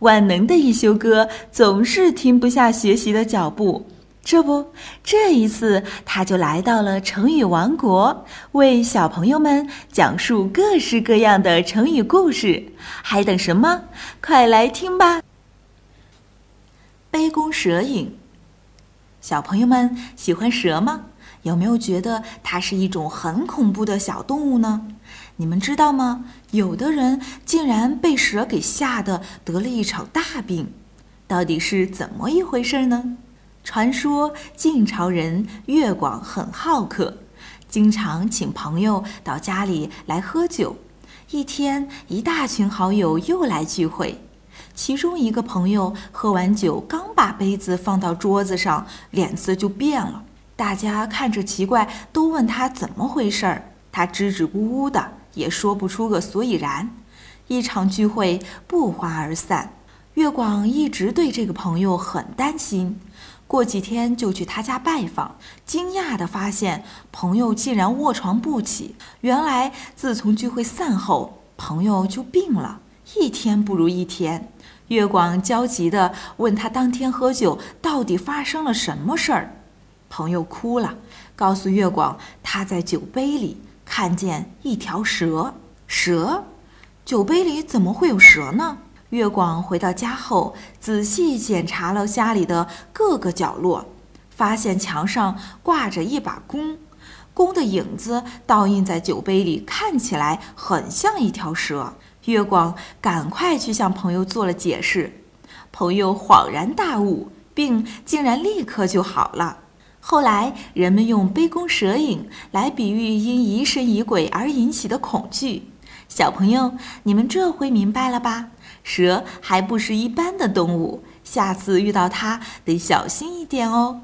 万能的一休哥总是停不下学习的脚步。这不，这一次他就来到了成语王国，为小朋友们讲述各式各样的成语故事。还等什么？快来听吧！杯弓蛇影，小朋友们喜欢蛇吗？有没有觉得它是一种很恐怖的小动物呢？你们知道吗？有的人竟然被蛇给吓得得了一场大病，到底是怎么一回事呢？传说晋朝人乐广很好客，经常请朋友到家里来喝酒。一天，一大群好友又来聚会，其中一个朋友喝完酒，刚把杯子放到桌子上，脸色就变了。大家看着奇怪，都问他怎么回事儿。他支支吾吾的，也说不出个所以然。一场聚会不欢而散。月广一直对这个朋友很担心。过几天就去他家拜访，惊讶地发现朋友竟然卧床不起。原来自从聚会散后，朋友就病了，一天不如一天。月广焦急地问他当天喝酒到底发生了什么事儿。朋友哭了，告诉月广他在酒杯里看见一条蛇。蛇？酒杯里怎么会有蛇呢？月广回到家后，仔细检查了家里的各个角落，发现墙上挂着一把弓，弓的影子倒映在酒杯里，看起来很像一条蛇。月广赶快去向朋友做了解释，朋友恍然大悟，病竟然立刻就好了。后来，人们用杯弓蛇影来比喻因疑神疑鬼而引起的恐惧。小朋友，你们这回明白了吧？蛇还不是一般的动物，下次遇到它得小心一点哦。